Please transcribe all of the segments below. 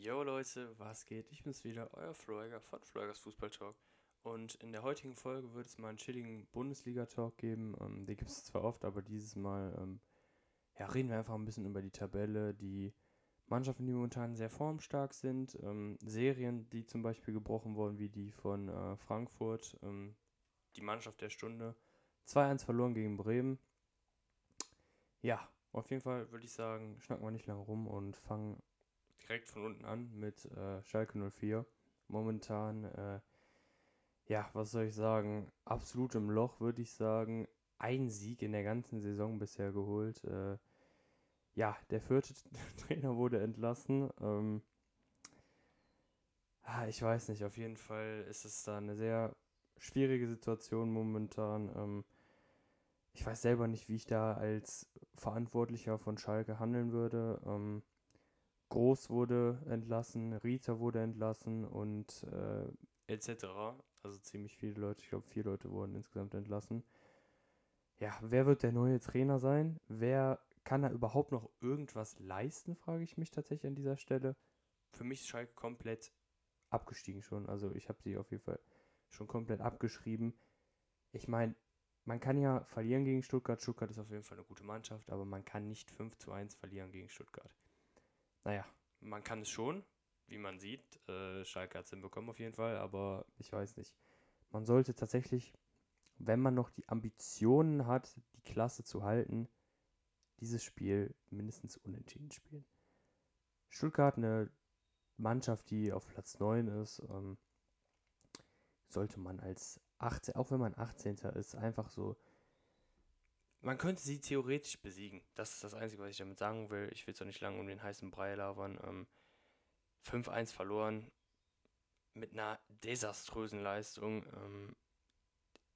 Yo Leute, was geht? Ich bin's wieder, euer Floriger von Florigers Fußball Talk. Und in der heutigen Folge wird es mal einen chilligen Bundesliga-Talk geben. Ähm, den gibt es zwar oft, aber dieses Mal ähm, ja, reden wir einfach ein bisschen über die Tabelle, die Mannschaften, die momentan sehr formstark sind, ähm, Serien, die zum Beispiel gebrochen wurden, wie die von äh, Frankfurt, ähm, die Mannschaft der Stunde. 2-1 verloren gegen Bremen. Ja, auf jeden Fall würde ich sagen, schnacken wir nicht lange rum und fangen direkt von unten an mit äh, Schalke 04. Momentan, äh, ja, was soll ich sagen, absolut im Loch, würde ich sagen. Ein Sieg in der ganzen Saison bisher geholt. Äh, ja, der vierte Trainer wurde entlassen. Ähm, ah, ich weiß nicht, auf jeden Fall ist es da eine sehr schwierige Situation momentan. Ähm, ich weiß selber nicht, wie ich da als Verantwortlicher von Schalke handeln würde. Ähm, Groß wurde entlassen, Rita wurde entlassen und äh, etc. Also ziemlich viele Leute, ich glaube vier Leute wurden insgesamt entlassen. Ja, wer wird der neue Trainer sein? Wer kann da überhaupt noch irgendwas leisten, frage ich mich tatsächlich an dieser Stelle. Für mich ist Schalke komplett abgestiegen schon. Also ich habe sie auf jeden Fall schon komplett abgeschrieben. Ich meine, man kann ja verlieren gegen Stuttgart. Stuttgart ist auf jeden Fall eine gute Mannschaft, aber man kann nicht 5 zu 1 verlieren gegen Stuttgart. Naja, man kann es schon, wie man sieht. Äh, Schalke hat es hinbekommen auf jeden Fall, aber ich weiß nicht. Man sollte tatsächlich, wenn man noch die Ambitionen hat, die Klasse zu halten, dieses Spiel mindestens unentschieden spielen. Stuttgart, eine Mannschaft, die auf Platz 9 ist, ähm, sollte man als 18, auch wenn man 18. ist, einfach so man könnte sie theoretisch besiegen. Das ist das Einzige, was ich damit sagen will. Ich will es auch nicht lange um den heißen Brei labern. Ähm, 5-1 verloren mit einer desaströsen Leistung. Ähm,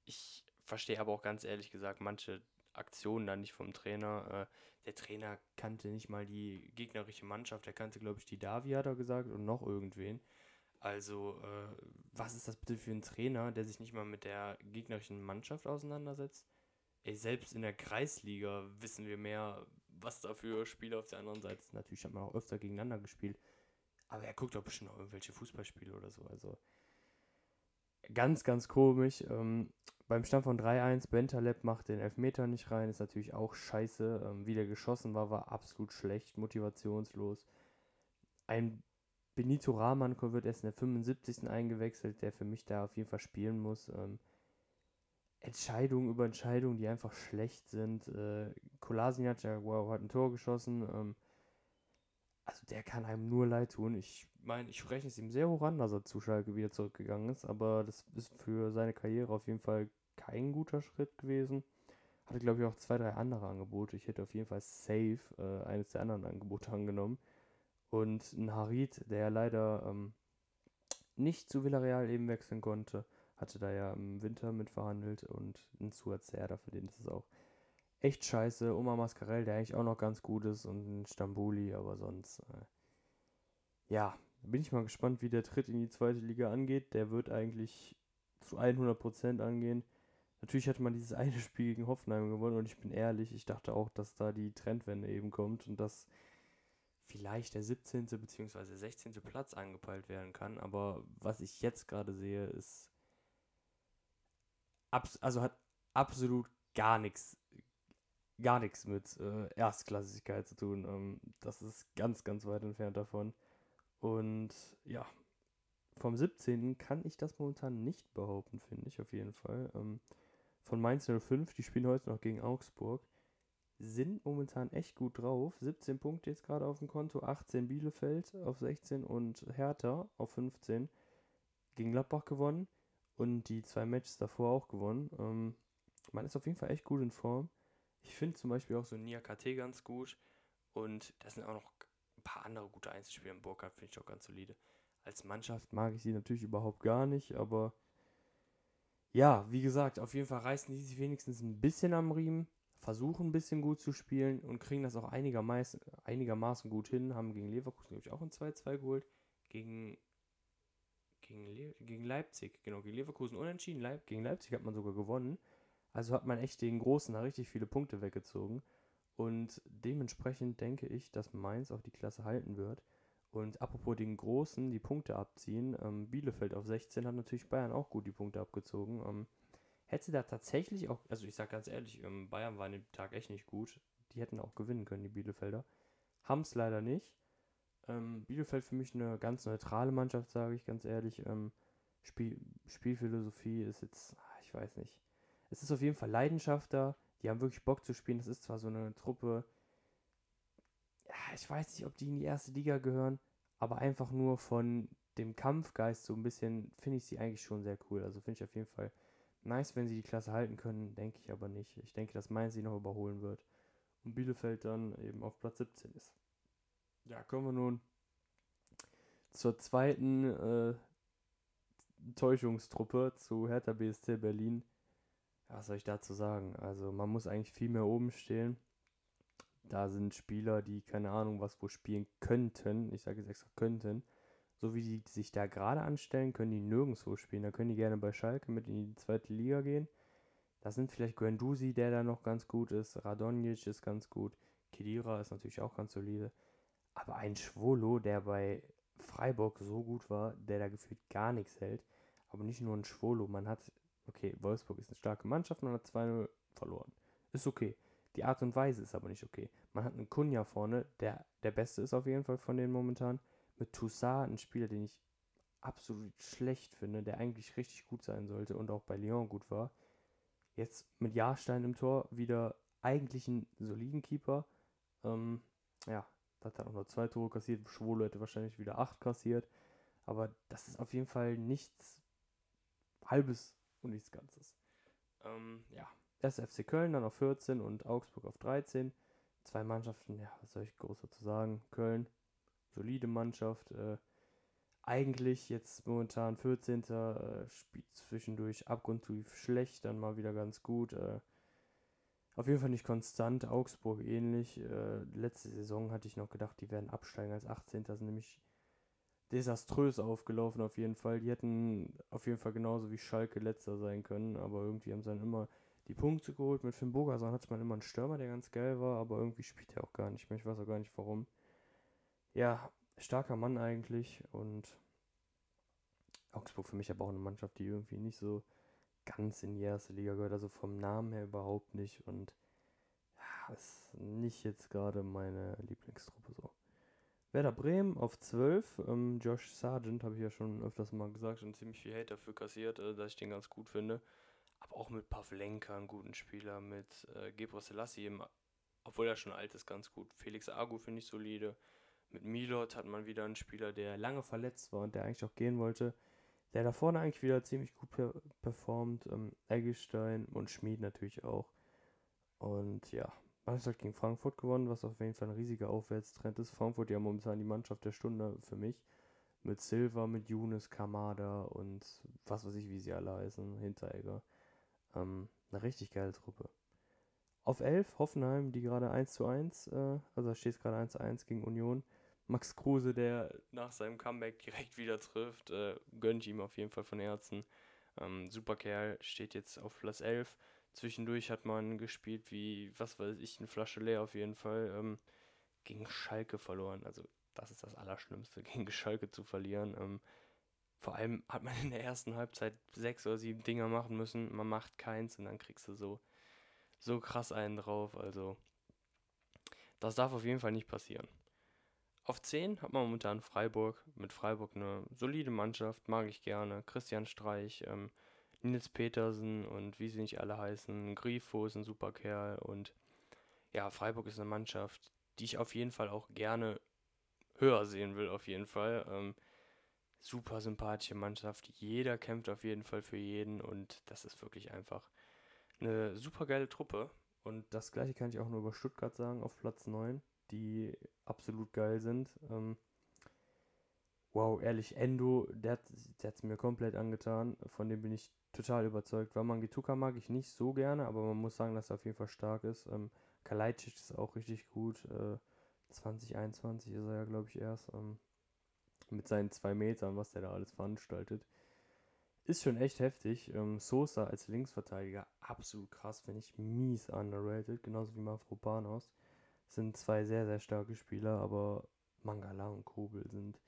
ich verstehe aber auch ganz ehrlich gesagt manche Aktionen dann nicht vom Trainer. Äh, der Trainer kannte nicht mal die gegnerische Mannschaft. Er kannte, glaube ich, die Davi, hat er gesagt, und noch irgendwen. Also, äh, was ist das bitte für ein Trainer, der sich nicht mal mit der gegnerischen Mannschaft auseinandersetzt? Ey, selbst in der Kreisliga wissen wir mehr, was da für Spiele auf der anderen Seite sind. Natürlich hat man auch öfter gegeneinander gespielt. Aber er guckt doch bestimmt noch irgendwelche Fußballspiele oder so. Also ganz, ganz komisch. Ähm, beim Stand von 3-1, Bentaleb macht den Elfmeter nicht rein, ist natürlich auch scheiße. Ähm, wie der geschossen war, war absolut schlecht, motivationslos. Ein Benito Rahman wird erst in der 75. eingewechselt, der für mich da auf jeden Fall spielen muss. Ähm, Entscheidungen über Entscheidungen, die einfach schlecht sind. Äh, Kolasinac, ja, wow, hat ein Tor geschossen. Ähm, also der kann einem nur leid tun. Ich meine, ich rechne es ihm sehr hoch an, dass er zu Schalke wieder zurückgegangen ist, aber das ist für seine Karriere auf jeden Fall kein guter Schritt gewesen. Hatte, glaube ich, auch zwei, drei andere Angebote. Ich hätte auf jeden Fall safe äh, eines der anderen Angebote angenommen. Und ein Harit, der ja leider ähm, nicht zu Villarreal eben wechseln konnte, hatte da ja im Winter mit verhandelt und ein Suazerda, für den ist es auch echt scheiße. Oma Mascarell, der eigentlich auch noch ganz gut ist und ein Stambuli, aber sonst, äh, ja, bin ich mal gespannt, wie der Tritt in die zweite Liga angeht. Der wird eigentlich zu 100% angehen. Natürlich hatte man dieses eine Spiel gegen Hoffenheim gewonnen und ich bin ehrlich, ich dachte auch, dass da die Trendwende eben kommt und dass vielleicht der 17. bzw. 16. Platz angepeilt werden kann. Aber was ich jetzt gerade sehe, ist also hat absolut gar nichts gar nichts mit äh, Erstklassigkeit zu tun. Ähm, das ist ganz, ganz weit entfernt davon. Und ja, vom 17. kann ich das momentan nicht behaupten, finde ich auf jeden Fall. Ähm, von Mainz 05, die spielen heute noch gegen Augsburg, sind momentan echt gut drauf. 17 Punkte jetzt gerade auf dem Konto, 18 Bielefeld auf 16 und Hertha auf 15. Gegen Gladbach gewonnen und die zwei Matches davor auch gewonnen. Ähm, man ist auf jeden Fall echt gut in Form. Ich finde zum Beispiel auch so Nia KT ganz gut. Und da sind auch noch ein paar andere gute Einzelspieler im Burkhardt, finde ich auch ganz solide. Als Mannschaft mag ich sie natürlich überhaupt gar nicht, aber ja, wie gesagt, auf jeden Fall reißen die sich wenigstens ein bisschen am Riemen, versuchen ein bisschen gut zu spielen und kriegen das auch einigermaßen, einigermaßen gut hin. Haben gegen Leverkusen, glaube ich, auch ein 2-2 geholt. Gegen gegen, Le gegen Leipzig, genau, gegen Leverkusen unentschieden. Leip gegen Leipzig hat man sogar gewonnen. Also hat man echt den Großen da richtig viele Punkte weggezogen. Und dementsprechend denke ich, dass Mainz auch die Klasse halten wird. Und apropos den Großen, die Punkte abziehen, ähm, Bielefeld auf 16 hat natürlich Bayern auch gut die Punkte abgezogen. Ähm, hätte da tatsächlich auch, also ich sag ganz ehrlich, ähm, Bayern war an dem Tag echt nicht gut. Die hätten auch gewinnen können, die Bielefelder. Haben es leider nicht. Ähm, Bielefeld für mich eine ganz neutrale Mannschaft, sage ich ganz ehrlich. Ähm, Spiel, Spielphilosophie ist jetzt, ah, ich weiß nicht. Es ist auf jeden Fall Leidenschaft da. Die haben wirklich Bock zu spielen. Das ist zwar so eine Truppe, ja, ich weiß nicht, ob die in die erste Liga gehören, aber einfach nur von dem Kampfgeist so ein bisschen finde ich sie eigentlich schon sehr cool. Also finde ich auf jeden Fall nice, wenn sie die Klasse halten können, denke ich aber nicht. Ich denke, dass Mainz sie noch überholen wird und Bielefeld dann eben auf Platz 17 ist. Ja, kommen wir nun zur zweiten äh, Täuschungstruppe zu Hertha BSC Berlin. Was soll ich dazu sagen? Also man muss eigentlich viel mehr oben stehen. Da sind Spieler, die keine Ahnung was wo spielen könnten. Ich sage jetzt extra könnten. So wie die sich da gerade anstellen, können die nirgendwo spielen. Da können die gerne bei Schalke mit in die zweite Liga gehen. Da sind vielleicht Guendouzi, der da noch ganz gut ist. Radonjic ist ganz gut. Kedira ist natürlich auch ganz solide. Aber ein Schwolo, der bei Freiburg so gut war, der da gefühlt gar nichts hält. Aber nicht nur ein Schwolo. Man hat, okay, Wolfsburg ist eine starke Mannschaft, man hat 2-0 verloren. Ist okay. Die Art und Weise ist aber nicht okay. Man hat einen Kunja vorne, der der Beste ist auf jeden Fall von denen momentan. Mit Toussaint, ein Spieler, den ich absolut schlecht finde, der eigentlich richtig gut sein sollte und auch bei Lyon gut war. Jetzt mit Jahrstein im Tor wieder eigentlich einen soliden Keeper. Ähm, ja, hat er auch nur zwei Tore kassiert. Schwolo hätte wahrscheinlich wieder acht kassiert. Aber das ist auf jeden Fall nichts Halbes und nichts Ganzes. Ähm, ja, erst FC Köln, dann auf 14 und Augsburg auf 13. Zwei Mannschaften, ja, was soll ich groß dazu sagen? Köln, solide Mannschaft. Äh, eigentlich jetzt momentan 14. Äh, spielt zwischendurch abgrundtief schlecht, dann mal wieder ganz gut. Äh, auf jeden Fall nicht konstant. Augsburg ähnlich. Äh, letzte Saison hatte ich noch gedacht, die werden absteigen als 18. sind nämlich desaströs aufgelaufen auf jeden Fall. Die hätten auf jeden Fall genauso wie Schalke letzter sein können, aber irgendwie haben sie dann immer die Punkte geholt. Mit Finn Bogerson hatte man immer einen Stürmer, der ganz geil war, aber irgendwie spielt er auch gar nicht mehr. Ich weiß auch gar nicht warum. Ja, starker Mann eigentlich und Augsburg für mich aber auch eine Mannschaft, die irgendwie nicht so ganz in die erste Liga gehört, also vom Namen her überhaupt nicht und ja, ist nicht jetzt gerade meine Lieblingstruppe so. Werder Bremen auf 12, ähm, Josh Sargent habe ich ja schon öfters mal gesagt und ziemlich viel Hate dafür kassiert, äh, dass ich den ganz gut finde. Aber auch mit Pavlenka, einen guten Spieler, mit äh, Gebro Selassie, obwohl er schon alt ist, ganz gut. Felix Agu finde ich solide. Mit Milot hat man wieder einen Spieler, der lange verletzt war und der eigentlich auch gehen wollte der da vorne eigentlich wieder ziemlich gut per performt. Ähm, Eggestein und Schmid natürlich auch. Und ja, man hat halt gegen Frankfurt gewonnen, was auf jeden Fall ein riesiger Aufwärtstrend ist. Frankfurt ja momentan die Mannschaft der Stunde für mich. Mit Silva, mit Younes, Kamada und was weiß ich, wie sie alle heißen, Hinteregger. Ähm, eine richtig geile Truppe. Auf 11 Hoffenheim, die gerade 1 zu 1, äh, also da steht es gerade 1 zu 1 gegen Union. Max Kruse, der nach seinem Comeback direkt wieder trifft, äh, gönnt ihm auf jeden Fall von Herzen. Ähm, super Kerl, steht jetzt auf Platz 11. Zwischendurch hat man gespielt wie, was weiß ich, eine Flasche leer auf jeden Fall. Ähm, gegen Schalke verloren. Also das ist das Allerschlimmste, gegen Schalke zu verlieren. Ähm, vor allem hat man in der ersten Halbzeit sechs oder sieben Dinger machen müssen. Man macht keins und dann kriegst du so, so krass einen drauf. Also das darf auf jeden Fall nicht passieren. Auf 10 hat man momentan Freiburg. Mit Freiburg eine solide Mannschaft, mag ich gerne. Christian Streich, ähm, Nils Petersen und wie sie nicht alle heißen. Grifo ist ein super Kerl und ja, Freiburg ist eine Mannschaft, die ich auf jeden Fall auch gerne höher sehen will, auf jeden Fall. Ähm, super sympathische Mannschaft. Jeder kämpft auf jeden Fall für jeden und das ist wirklich einfach eine super geile Truppe. Und das gleiche kann ich auch nur über Stuttgart sagen, auf Platz 9 die absolut geil sind. Ähm, wow, ehrlich, Endo, der hat es mir komplett angetan. Von dem bin ich total überzeugt. Wamangituka mag ich nicht so gerne, aber man muss sagen, dass er auf jeden Fall stark ist. Ähm, Kalajdzic ist auch richtig gut. Äh, 2021 ist er ja, glaube ich, erst. Ähm, mit seinen zwei Metern, was der da alles veranstaltet. Ist schon echt heftig. Ähm, Sosa als Linksverteidiger, absolut krass, finde ich mies underrated, genauso wie Mavropanos sind zwei sehr, sehr starke Spieler, aber Mangala und Kobel sind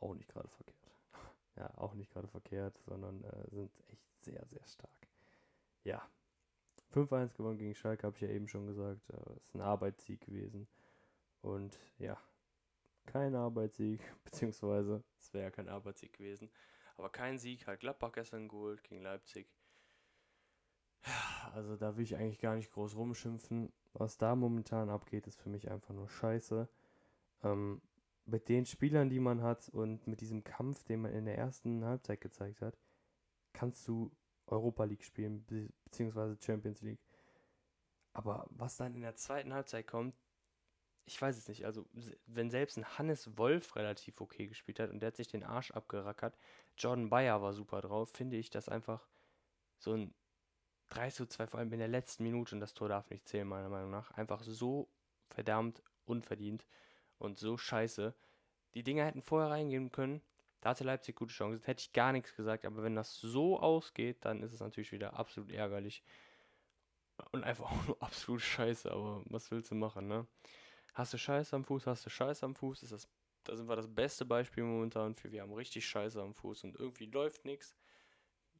auch nicht gerade verkehrt. ja, auch nicht gerade verkehrt, sondern äh, sind echt sehr, sehr stark. Ja, 5-1 gewonnen gegen Schalke, habe ich ja eben schon gesagt. Äh, ist ein Arbeitssieg gewesen. Und ja, kein Arbeitssieg, beziehungsweise es wäre ja kein Arbeitssieg gewesen. Aber kein Sieg, hat Gladbach gestern geholt gegen Leipzig. Also da will ich eigentlich gar nicht groß rumschimpfen. Was da momentan abgeht, ist für mich einfach nur scheiße. Ähm, mit den Spielern, die man hat und mit diesem Kampf, den man in der ersten Halbzeit gezeigt hat, kannst du Europa League spielen, be beziehungsweise Champions League. Aber was dann in der zweiten Halbzeit kommt, ich weiß es nicht. Also, wenn selbst ein Hannes Wolf relativ okay gespielt hat und der hat sich den Arsch abgerackert, Jordan Bayer war super drauf, finde ich das einfach so ein 3 zu 2, vor allem in der letzten Minute, und das Tor darf nicht zählen, meiner Meinung nach, einfach so verdammt unverdient und so scheiße. Die Dinger hätten vorher reingehen können. Da hatte Leipzig gute Chancen. Hätte ich gar nichts gesagt, aber wenn das so ausgeht, dann ist es natürlich wieder absolut ärgerlich. Und einfach auch nur absolut scheiße, aber was willst du machen, ne? Hast du Scheiße am Fuß, hast du Scheiße am Fuß, ist das, da sind wir das beste Beispiel momentan für, wir haben richtig Scheiße am Fuß und irgendwie läuft nichts.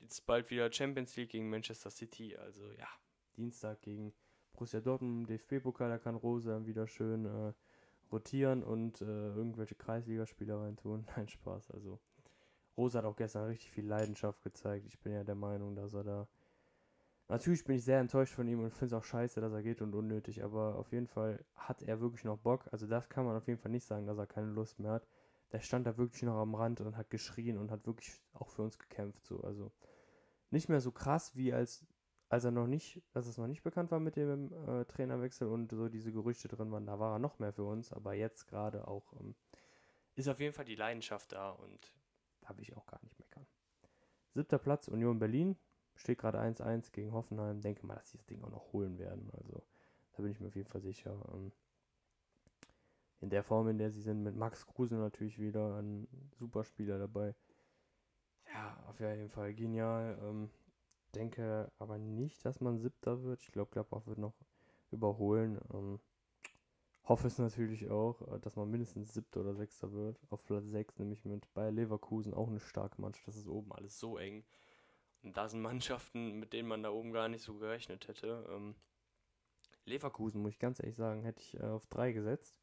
Jetzt bald wieder Champions League gegen Manchester City, also ja, Dienstag gegen Borussia Dortmund, DFB-Pokal, da kann Rose wieder schön äh, rotieren und äh, irgendwelche Kreisligaspieler reintun. Nein, Spaß. Also, Rose hat auch gestern richtig viel Leidenschaft gezeigt. Ich bin ja der Meinung, dass er da. Natürlich bin ich sehr enttäuscht von ihm und finde es auch scheiße, dass er geht und unnötig, aber auf jeden Fall hat er wirklich noch Bock. Also, das kann man auf jeden Fall nicht sagen, dass er keine Lust mehr hat. Der stand da wirklich noch am Rand und hat geschrien und hat wirklich auch für uns gekämpft. So. Also, nicht mehr so krass wie als als er noch nicht, als es noch nicht bekannt war mit dem äh, Trainerwechsel und so diese Gerüchte drin waren, da war er noch mehr für uns, aber jetzt gerade auch ähm, ist auf jeden Fall die Leidenschaft da und da will ich auch gar nicht meckern. Siebter Platz, Union Berlin, steht gerade 1-1 gegen Hoffenheim. Denke mal, dass sie das Ding auch noch holen werden. Also da bin ich mir auf jeden Fall sicher. Ähm, in der Form, in der sie sind, mit Max Kruse natürlich wieder ein super Spieler dabei. Ja, auf jeden Fall genial. Ähm, denke aber nicht, dass man siebter wird. Ich glaube, Gladbach wird noch überholen. Ähm, hoffe es natürlich auch, äh, dass man mindestens siebter oder sechster wird. Auf Platz 6 nämlich mit Bayer Leverkusen auch eine starke Mannschaft. Das ist oben alles so eng. Und da sind Mannschaften, mit denen man da oben gar nicht so gerechnet hätte. Ähm, Leverkusen, muss ich ganz ehrlich sagen, hätte ich äh, auf 3 gesetzt.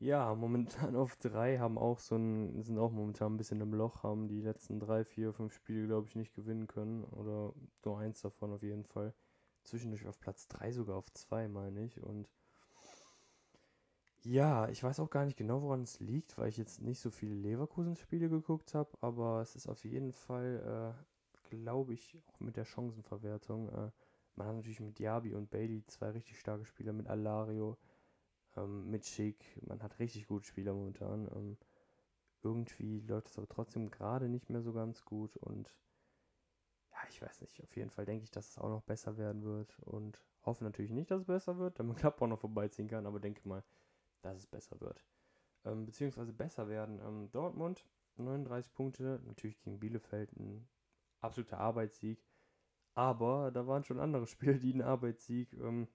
Ja, momentan auf drei haben auch so ein, sind auch momentan ein bisschen im Loch, haben die letzten drei, vier, fünf Spiele, glaube ich, nicht gewinnen können. Oder nur eins davon auf jeden Fall. Zwischendurch auf Platz drei, sogar auf zwei, meine ich. Und ja, ich weiß auch gar nicht genau, woran es liegt, weil ich jetzt nicht so viele Leverkusen-Spiele geguckt habe, aber es ist auf jeden Fall, äh, glaube ich, auch mit der Chancenverwertung. Äh, man hat natürlich mit Diaby und Bailey zwei richtig starke Spieler, mit Alario ähm, mit Schick. Man hat richtig gute Spieler momentan. Ähm, irgendwie läuft es aber trotzdem gerade nicht mehr so ganz gut und ja, ich weiß nicht. Auf jeden Fall denke ich, dass es auch noch besser werden wird und hoffe natürlich nicht, dass es besser wird, damit Klapp auch noch vorbeiziehen kann, aber denke mal, dass es besser wird. Ähm, beziehungsweise besser werden. Ähm, Dortmund 39 Punkte, natürlich gegen Bielefeld ein absoluter Arbeitssieg. Aber da waren schon andere Spiele, die einen Arbeitssieg ähm,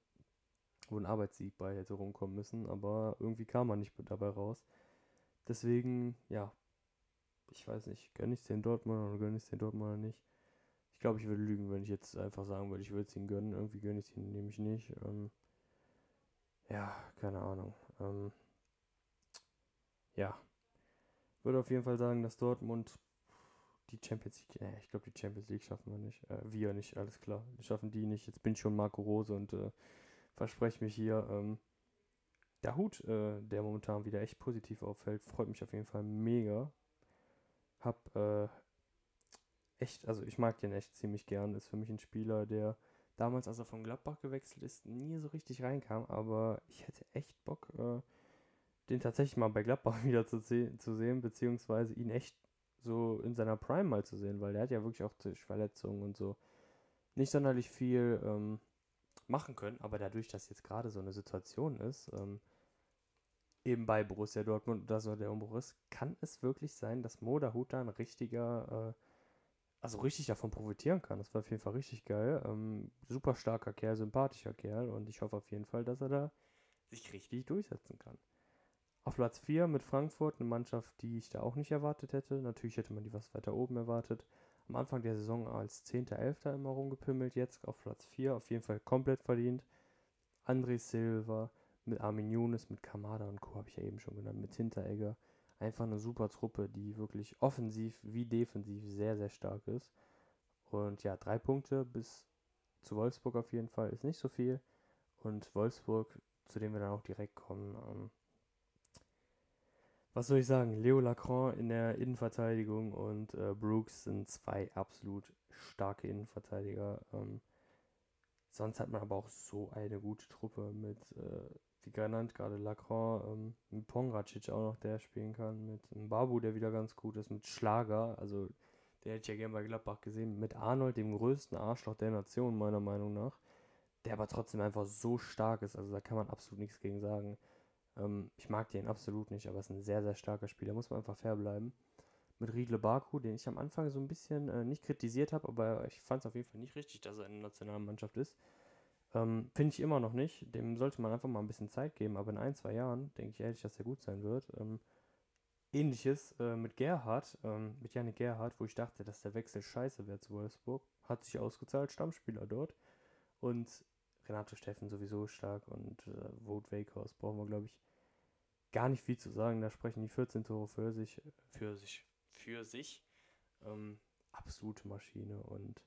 wo ein Arbeitssieg bei hätte rumkommen müssen, aber irgendwie kam man nicht dabei raus. Deswegen, ja, ich weiß nicht, gönne ich es den Dortmund oder gönne ich es den Dortmund nicht. Ich glaube, ich würde lügen, wenn ich jetzt einfach sagen würde, ich würde es ihnen gönnen. Irgendwie gönne ich es ihnen nämlich nicht. Ähm, ja, keine Ahnung. Ähm, ja, würde auf jeden Fall sagen, dass Dortmund die Champions League, äh, ich glaube, die Champions League schaffen wir nicht. Äh, wir nicht, alles klar. Wir schaffen die nicht. Jetzt bin ich schon Marco Rose und äh, verspreche mich hier. Ähm, der Hut, äh, der momentan wieder echt positiv auffällt, freut mich auf jeden Fall mega. Hab äh, echt, also ich mag den echt ziemlich gern. Ist für mich ein Spieler, der damals, als er von Gladbach gewechselt ist, nie so richtig reinkam. Aber ich hätte echt Bock, äh, den tatsächlich mal bei Gladbach wieder zu, zu sehen, beziehungsweise ihn echt so in seiner Prime mal zu sehen, weil der hat ja wirklich auch durch Verletzungen und so nicht sonderlich viel ähm, machen können, aber dadurch, dass jetzt gerade so eine Situation ist, ähm, eben bei Borussia Dortmund oder so der Umbruch ist, kann es wirklich sein, dass Moda Huta ein richtiger, äh, also richtig davon profitieren kann. Das war auf jeden Fall richtig geil. Ähm, super starker Kerl, sympathischer Kerl und ich hoffe auf jeden Fall, dass er da sich richtig durchsetzen kann. Auf Platz 4 mit Frankfurt, eine Mannschaft, die ich da auch nicht erwartet hätte. Natürlich hätte man die was weiter oben erwartet. Am Anfang der Saison als 10., 11. immer rumgepimmelt, jetzt auf Platz 4, auf jeden Fall komplett verdient. André Silva mit Armin Younes, mit Kamada und Co. habe ich ja eben schon genannt, mit Hinteregger. Einfach eine super Truppe, die wirklich offensiv wie defensiv sehr, sehr stark ist. Und ja, drei Punkte bis zu Wolfsburg auf jeden Fall ist nicht so viel. Und Wolfsburg, zu dem wir dann auch direkt kommen, ähm, was soll ich sagen? Leo Lacroix in der Innenverteidigung und äh, Brooks sind zwei absolut starke Innenverteidiger. Ähm, sonst hat man aber auch so eine gute Truppe mit, äh, wie genannt, gerade Lacroix, ähm, mit Pongracic auch noch, der spielen kann, mit Babu, der wieder ganz gut ist, mit Schlager, also der hätte ich ja gerne bei Gladbach gesehen, mit Arnold, dem größten Arschloch der Nation, meiner Meinung nach, der aber trotzdem einfach so stark ist, also da kann man absolut nichts gegen sagen. Ähm, ich mag den absolut nicht, aber ist ein sehr, sehr starker Spieler. Muss man einfach fair bleiben. Mit Riedle Baku, den ich am Anfang so ein bisschen äh, nicht kritisiert habe, aber ich fand es auf jeden Fall nicht richtig, dass er in der Nationalmannschaft ist. Ähm, Finde ich immer noch nicht. Dem sollte man einfach mal ein bisschen Zeit geben, aber in ein, zwei Jahren denke ich ehrlich, dass er gut sein wird. Ähm, Ähnliches äh, mit Gerhard, ähm, mit Janik Gerhard, wo ich dachte, dass der Wechsel scheiße wäre zu Wolfsburg. Hat sich ausgezahlt, Stammspieler dort. Und Renato Steffen sowieso stark und äh, Vote Wakehorse brauchen wir, glaube ich, gar nicht viel zu sagen. Da sprechen die 14 Tore für sich. Für sich. Für sich. Ähm, absolute Maschine. Und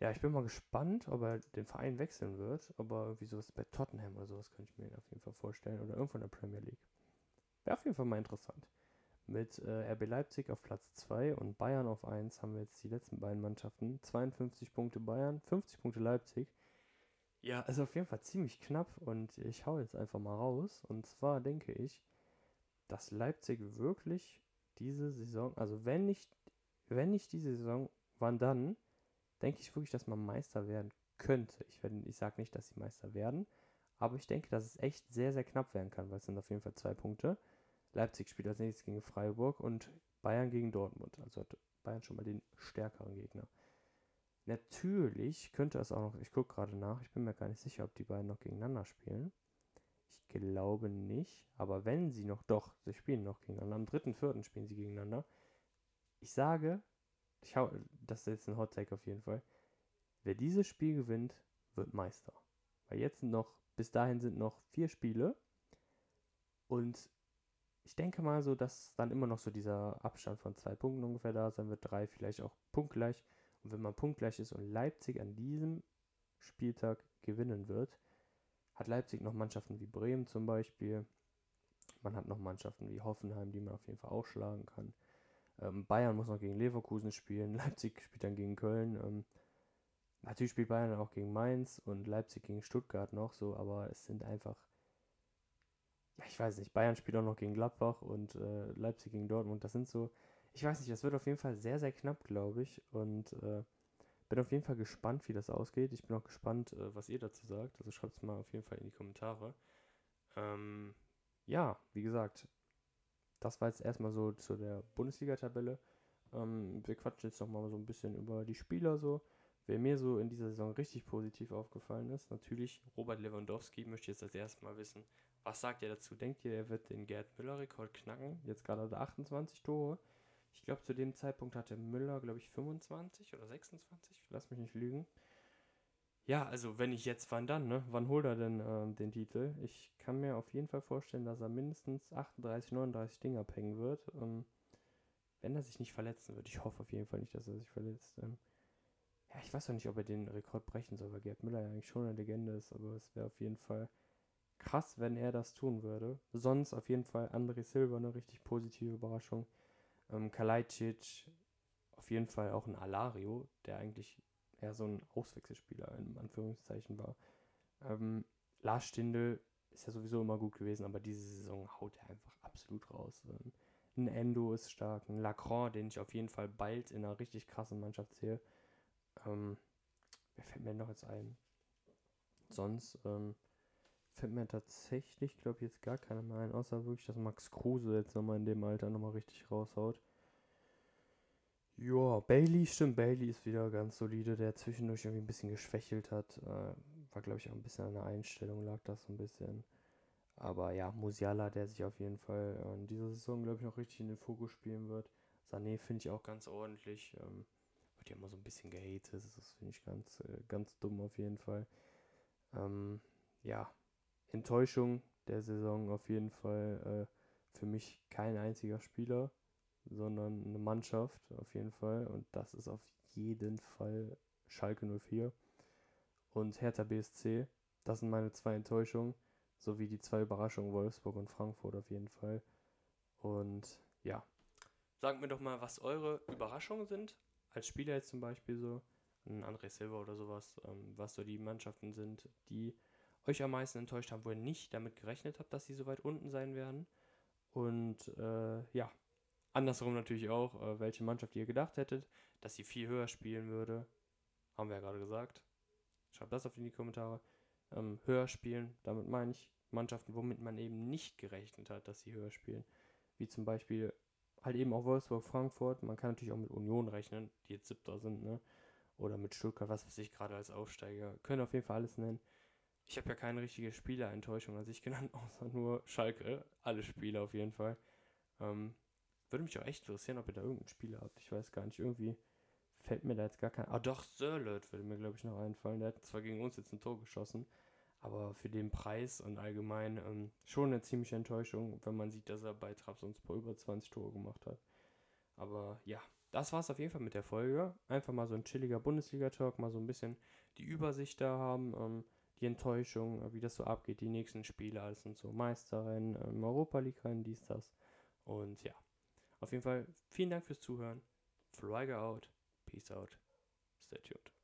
ja, ich bin mal gespannt, ob er den Verein wechseln wird. Aber irgendwie sowas bei Tottenham oder sowas könnte ich mir auf jeden Fall vorstellen. Oder irgendwo in der Premier League. Wäre auf jeden Fall mal interessant. Mit äh, RB Leipzig auf Platz 2 und Bayern auf 1 haben wir jetzt die letzten beiden Mannschaften. 52 Punkte Bayern, 50 Punkte Leipzig. Ja, ist auf jeden Fall ziemlich knapp und ich hau jetzt einfach mal raus. Und zwar denke ich, dass Leipzig wirklich diese Saison, also wenn nicht, wenn nicht diese Saison, wann dann, denke ich wirklich, dass man Meister werden könnte. Ich, ich sage nicht, dass sie Meister werden, aber ich denke, dass es echt sehr, sehr knapp werden kann, weil es sind auf jeden Fall zwei Punkte. Leipzig spielt als nächstes gegen Freiburg und Bayern gegen Dortmund. Also hat Bayern schon mal den stärkeren Gegner. Natürlich könnte es auch noch, ich gucke gerade nach, ich bin mir gar nicht sicher, ob die beiden noch gegeneinander spielen. Ich glaube nicht, aber wenn sie noch, doch, sie spielen noch gegeneinander. Am 3.4. spielen sie gegeneinander. Ich sage, ich hau, das ist jetzt ein Hot Take auf jeden Fall. Wer dieses Spiel gewinnt, wird Meister. Weil jetzt sind noch, bis dahin sind noch vier Spiele. Und ich denke mal so, dass dann immer noch so dieser Abstand von zwei Punkten ungefähr da sein wird. Drei vielleicht auch punktgleich. Und wenn man punktgleich ist und Leipzig an diesem Spieltag gewinnen wird, hat Leipzig noch Mannschaften wie Bremen zum Beispiel. Man hat noch Mannschaften wie Hoffenheim, die man auf jeden Fall auch schlagen kann. Ähm, Bayern muss noch gegen Leverkusen spielen. Leipzig spielt dann gegen Köln. Ähm, natürlich spielt Bayern auch gegen Mainz und Leipzig gegen Stuttgart noch so, aber es sind einfach. Ja, ich weiß nicht. Bayern spielt auch noch gegen Gladbach und äh, Leipzig gegen Dortmund. Das sind so ich weiß nicht, das wird auf jeden Fall sehr, sehr knapp, glaube ich. Und äh, bin auf jeden Fall gespannt, wie das ausgeht. Ich bin auch gespannt, äh, was ihr dazu sagt. Also schreibt es mal auf jeden Fall in die Kommentare. Ähm, ja, wie gesagt, das war jetzt erstmal so zu der Bundesliga-Tabelle. Ähm, wir quatschen jetzt nochmal so ein bisschen über die Spieler so. Wer mir so in dieser Saison richtig positiv aufgefallen ist, natürlich Robert Lewandowski, möchte jetzt als erstes mal wissen. Was sagt ihr dazu? Denkt ihr, er wird den Gerd Müller-Rekord knacken? Jetzt gerade 28 Tore. Ich glaube, zu dem Zeitpunkt hatte Müller, glaube ich, 25 oder 26. Lass mich nicht lügen. Ja, also wenn ich jetzt, wann dann, ne? Wann holt er denn äh, den Titel? Ich kann mir auf jeden Fall vorstellen, dass er mindestens 38, 39 Dinger abhängen wird. Ähm, wenn er sich nicht verletzen wird. Ich hoffe auf jeden Fall nicht, dass er sich verletzt. Ähm, ja, ich weiß auch nicht, ob er den Rekord brechen soll, weil Gerd Müller ja eigentlich schon eine Legende ist, aber es wäre auf jeden Fall krass, wenn er das tun würde. Sonst auf jeden Fall André Silva eine richtig positive Überraschung. Ähm, Kalajdzic, auf jeden Fall auch ein Alario, der eigentlich eher so ein Auswechselspieler in Anführungszeichen war. Ähm, Lars Stindl ist ja sowieso immer gut gewesen, aber diese Saison haut er einfach absolut raus. Ähm, ein Endo ist stark, ein Lacroix, den ich auf jeden Fall bald in einer richtig krassen Mannschaft sehe. Ähm, wer fällt mir noch jetzt ein? Sonst ähm, fällt mir tatsächlich, glaube ich, jetzt gar keiner mehr ein, außer wirklich, dass Max Kruse jetzt nochmal in dem Alter nochmal richtig raushaut. Ja, Bailey, stimmt, Bailey ist wieder ganz solide, der zwischendurch irgendwie ein bisschen geschwächelt hat. Äh, war, glaube ich, auch ein bisschen an der Einstellung, lag das so ein bisschen. Aber ja, Musiala, der sich auf jeden Fall in dieser Saison, glaube ich, noch richtig in den Fokus spielen wird. Sané finde ich auch ganz ordentlich. Ähm, wird ja immer so ein bisschen gehatet. Das finde ich ganz, äh, ganz dumm auf jeden Fall. Ähm, ja, Enttäuschung der Saison auf jeden Fall äh, für mich kein einziger Spieler, sondern eine Mannschaft auf jeden Fall. Und das ist auf jeden Fall Schalke 04 und Hertha BSC. Das sind meine zwei Enttäuschungen, sowie die zwei Überraschungen Wolfsburg und Frankfurt auf jeden Fall. Und ja, sagt mir doch mal, was eure Überraschungen sind, als Spieler jetzt zum Beispiel so, ein André Silva oder sowas, ähm, was so die Mannschaften sind, die euch am meisten enttäuscht haben, wo ihr nicht damit gerechnet habt, dass sie so weit unten sein werden. Und äh, ja, andersrum natürlich auch, äh, welche Mannschaft ihr gedacht hättet, dass sie viel höher spielen würde. Haben wir ja gerade gesagt. Schreibt das auf in die Kommentare. Ähm, höher spielen, damit meine ich Mannschaften, womit man eben nicht gerechnet hat, dass sie höher spielen. Wie zum Beispiel halt eben auch Wolfsburg, Frankfurt. Man kann natürlich auch mit Union rechnen, die jetzt siebter sind, ne? Oder mit Stuttgart, was weiß ich, gerade als Aufsteiger. Können auf jeden Fall alles nennen. Ich habe ja keine richtige Spielerenttäuschung an sich genannt, außer nur Schalke. Alle Spiele auf jeden Fall. Ähm, würde mich auch echt interessieren, ob ihr da irgendeinen Spieler habt. Ich weiß gar nicht. Irgendwie fällt mir da jetzt gar kein. Ah, doch, Sirlet würde mir, glaube ich, noch einfallen. Der hat zwar gegen uns jetzt ein Tor geschossen, aber für den Preis und allgemein ähm, schon eine ziemliche Enttäuschung, wenn man sieht, dass er bei Trabzonspor über 20 Tore gemacht hat. Aber ja, das war es auf jeden Fall mit der Folge. Einfach mal so ein chilliger Bundesliga-Talk, mal so ein bisschen die Übersicht da haben, ähm, die Enttäuschung, äh, wie das so abgeht, die nächsten Spiele, alles und so. Meisterrennen, ähm, Europa League-Rennen, dies, das. Und ja, auf jeden Fall vielen Dank fürs Zuhören. Flyger out. Peace out. Stay tuned.